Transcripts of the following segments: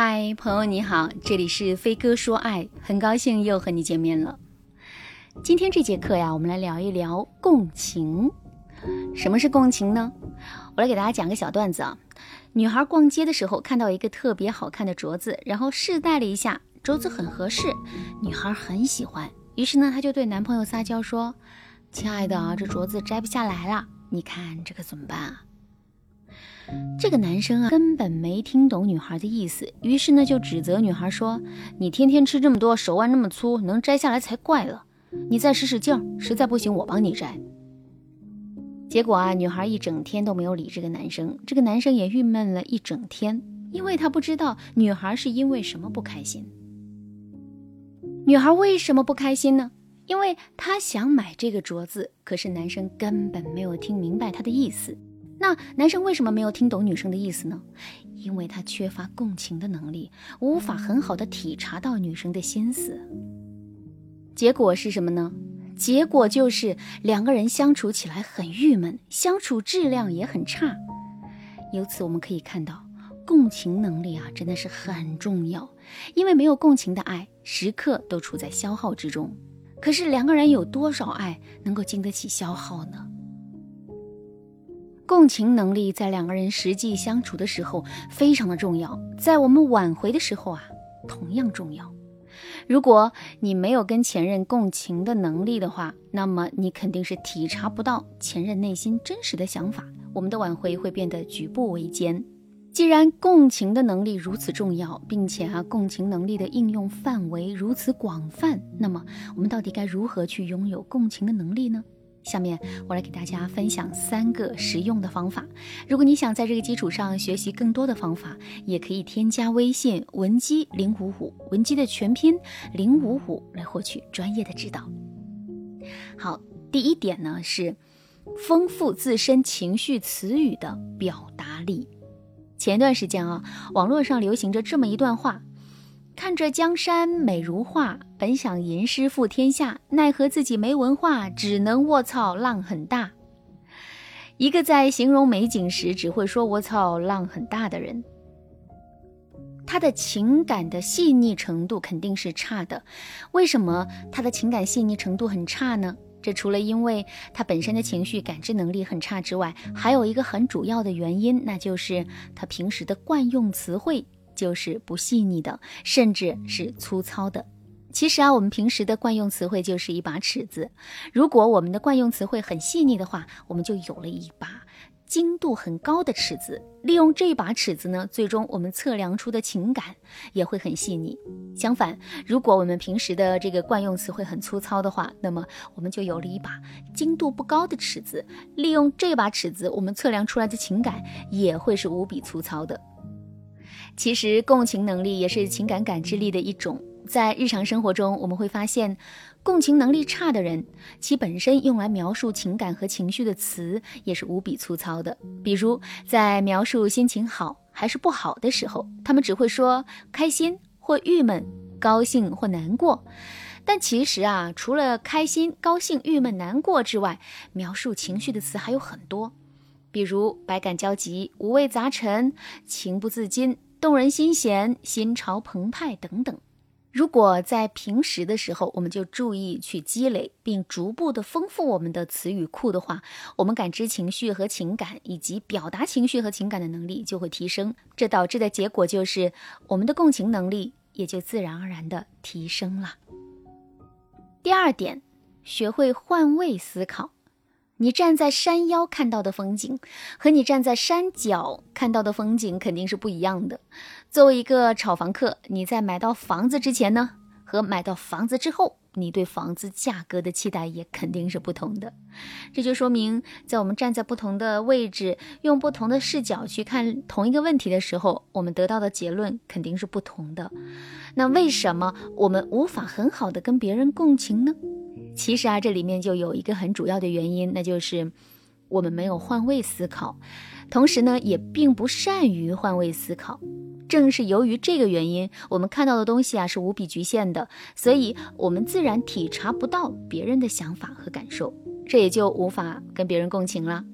嗨，朋友你好，这里是飞哥说爱，很高兴又和你见面了。今天这节课呀，我们来聊一聊共情。什么是共情呢？我来给大家讲个小段子啊。女孩逛街的时候看到一个特别好看的镯子，然后试戴了一下，镯子很合适，女孩很喜欢，于是呢，她就对男朋友撒娇说：“亲爱的，这镯子摘不下来了，你看这可怎么办啊？”这个男生啊，根本没听懂女孩的意思，于是呢就指责女孩说：“你天天吃这么多，手腕那么粗，能摘下来才怪了。你再使使劲儿，实在不行我帮你摘。”结果啊，女孩一整天都没有理这个男生，这个男生也郁闷了一整天，因为他不知道女孩是因为什么不开心。女孩为什么不开心呢？因为她想买这个镯子，可是男生根本没有听明白她的意思。那男生为什么没有听懂女生的意思呢？因为他缺乏共情的能力，无法很好的体察到女生的心思。结果是什么呢？结果就是两个人相处起来很郁闷，相处质量也很差。由此我们可以看到，共情能力啊真的是很重要，因为没有共情的爱，时刻都处在消耗之中。可是两个人有多少爱能够经得起消耗呢？共情能力在两个人实际相处的时候非常的重要，在我们挽回的时候啊，同样重要。如果你没有跟前任共情的能力的话，那么你肯定是体察不到前任内心真实的想法，我们的挽回会变得举步维艰。既然共情的能力如此重要，并且啊，共情能力的应用范围如此广泛，那么我们到底该如何去拥有共情的能力呢？下面我来给大家分享三个实用的方法。如果你想在这个基础上学习更多的方法，也可以添加微信文姬零五五，文姬的全拼零五五来获取专业的指导。好，第一点呢是丰富自身情绪词语的表达力。前段时间啊，网络上流行着这么一段话。看着江山美如画，本想吟诗赋天下，奈何自己没文化，只能卧槽浪很大。一个在形容美景时只会说卧槽浪很大的人，他的情感的细腻程度肯定是差的。为什么他的情感细腻程度很差呢？这除了因为他本身的情绪感知能力很差之外，还有一个很主要的原因，那就是他平时的惯用词汇。就是不细腻的，甚至是粗糙的。其实啊，我们平时的惯用词汇就是一把尺子。如果我们的惯用词汇很细腻的话，我们就有了一把精度很高的尺子。利用这把尺子呢，最终我们测量出的情感也会很细腻。相反，如果我们平时的这个惯用词汇很粗糙的话，那么我们就有了一把精度不高的尺子。利用这把尺子，我们测量出来的情感也会是无比粗糙的。其实，共情能力也是情感感知力的一种。在日常生活中，我们会发现，共情能力差的人，其本身用来描述情感和情绪的词也是无比粗糙的。比如，在描述心情好还是不好的时候，他们只会说开心或郁闷、高兴或难过。但其实啊，除了开心、高兴、郁闷、难过之外，描述情绪的词还有很多，比如百感交集、五味杂陈、情不自禁。动人心弦、心潮澎湃等等。如果在平时的时候，我们就注意去积累，并逐步的丰富我们的词语库的话，我们感知情绪和情感，以及表达情绪和情感的能力就会提升。这导致的结果就是，我们的共情能力也就自然而然的提升了。第二点，学会换位思考。你站在山腰看到的风景，和你站在山脚看到的风景肯定是不一样的。作为一个炒房客，你在买到房子之前呢，和买到房子之后，你对房子价格的期待也肯定是不同的。这就说明，在我们站在不同的位置，用不同的视角去看同一个问题的时候，我们得到的结论肯定是不同的。那为什么我们无法很好的跟别人共情呢？其实啊，这里面就有一个很主要的原因，那就是我们没有换位思考，同时呢，也并不善于换位思考。正是由于这个原因，我们看到的东西啊是无比局限的，所以我们自然体察不到别人的想法和感受，这也就无法跟别人共情了。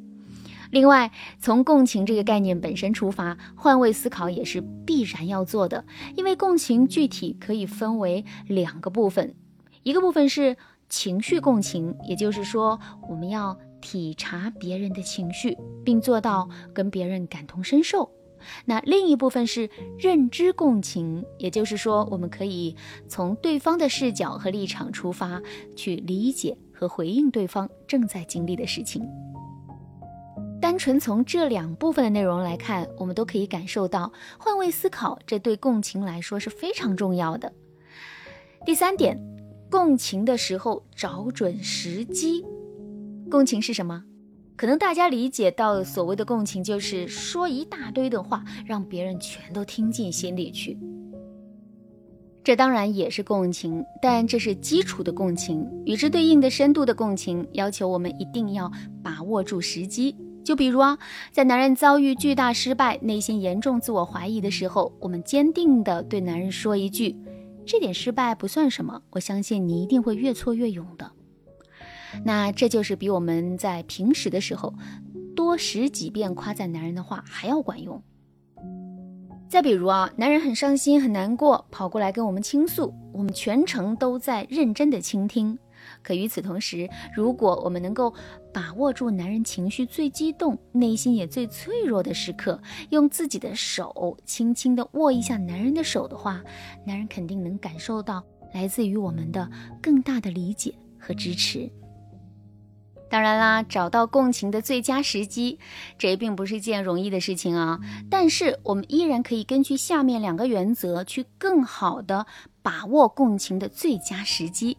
另外，从共情这个概念本身出发，换位思考也是必然要做的。因为共情具体可以分为两个部分，一个部分是情绪共情，也就是说，我们要体察别人的情绪，并做到跟别人感同身受。那另一部分是认知共情，也就是说，我们可以从对方的视角和立场出发，去理解和回应对方正在经历的事情。单纯从这两部分的内容来看，我们都可以感受到换位思考，这对共情来说是非常重要的。第三点，共情的时候找准时机。共情是什么？可能大家理解到所谓的共情，就是说一大堆的话，让别人全都听进心里去。这当然也是共情，但这是基础的共情。与之对应的深度的共情，要求我们一定要把握住时机。就比如啊，在男人遭遇巨大失败、内心严重自我怀疑的时候，我们坚定地对男人说一句：“这点失败不算什么，我相信你一定会越挫越勇的。”那这就是比我们在平时的时候多十几遍夸赞男人的话还要管用。再比如啊，男人很伤心、很难过，跑过来跟我们倾诉，我们全程都在认真的倾听。可与此同时，如果我们能够把握住男人情绪最激动、内心也最脆弱的时刻，用自己的手轻轻地握一下男人的手的话，男人肯定能感受到来自于我们的更大的理解和支持。当然啦，找到共情的最佳时机，这并不是件容易的事情啊。但是我们依然可以根据下面两个原则，去更好的把握共情的最佳时机。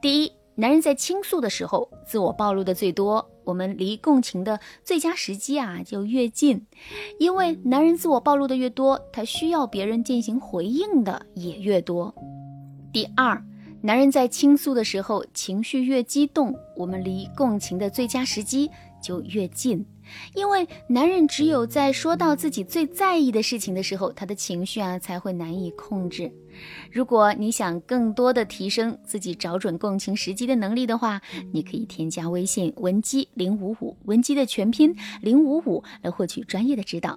第一，男人在倾诉的时候，自我暴露的最多，我们离共情的最佳时机啊就越近，因为男人自我暴露的越多，他需要别人进行回应的也越多。第二。男人在倾诉的时候，情绪越激动，我们离共情的最佳时机就越近。因为男人只有在说到自己最在意的事情的时候，他的情绪啊才会难以控制。如果你想更多的提升自己找准共情时机的能力的话，你可以添加微信文姬零五五，文姬的全拼零五五，来获取专业的指导。